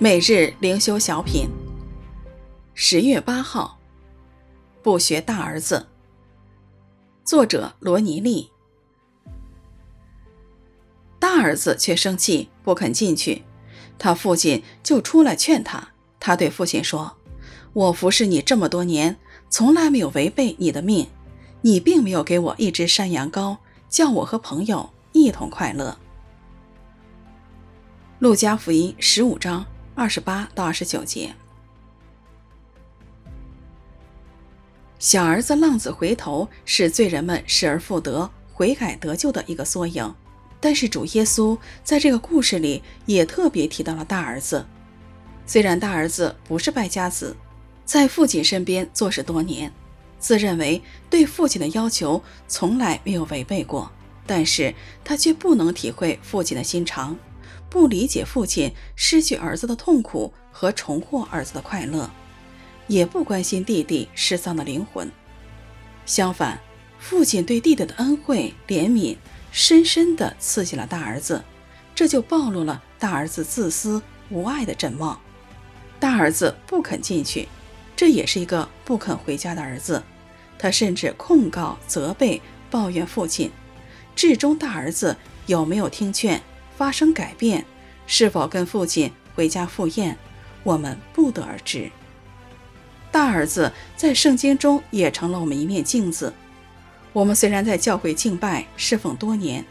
每日灵修小品，十月八号，不学大儿子。作者罗尼利。大儿子却生气，不肯进去。他父亲就出来劝他。他对父亲说：“我服侍你这么多年，从来没有违背你的命。你并没有给我一只山羊羔，叫我和朋友一同快乐。”路加福音十五章。二十八到二十九节，小儿子浪子回头是罪人们失而复得、悔改得救的一个缩影。但是主耶稣在这个故事里也特别提到了大儿子。虽然大儿子不是败家子，在父亲身边做事多年，自认为对父亲的要求从来没有违背过，但是他却不能体会父亲的心肠。不理解父亲失去儿子的痛苦和重获儿子的快乐，也不关心弟弟失丧的灵魂。相反，父亲对弟弟的恩惠怜悯，深深地刺激了大儿子，这就暴露了大儿子自私无爱的真貌。大儿子不肯进去，这也是一个不肯回家的儿子。他甚至控告、责备、抱怨父亲。至终，大儿子有没有听劝？发生改变，是否跟父亲回家赴宴，我们不得而知。大儿子在圣经中也成了我们一面镜子。我们虽然在教会敬拜侍奉多年，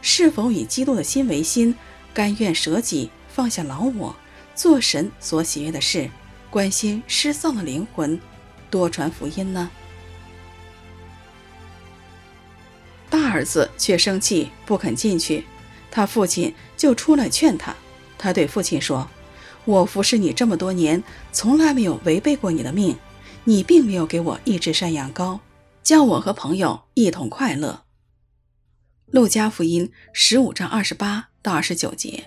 是否以基督的心为心，甘愿舍己，放下老我，做神所喜悦的事，关心失丧的灵魂，多传福音呢？大儿子却生气，不肯进去。他父亲就出来劝他，他对父亲说：“我服侍你这么多年，从来没有违背过你的命，你并没有给我一只山羊羔，叫我和朋友一同快乐。”路加福音十五章二十八到二十九节。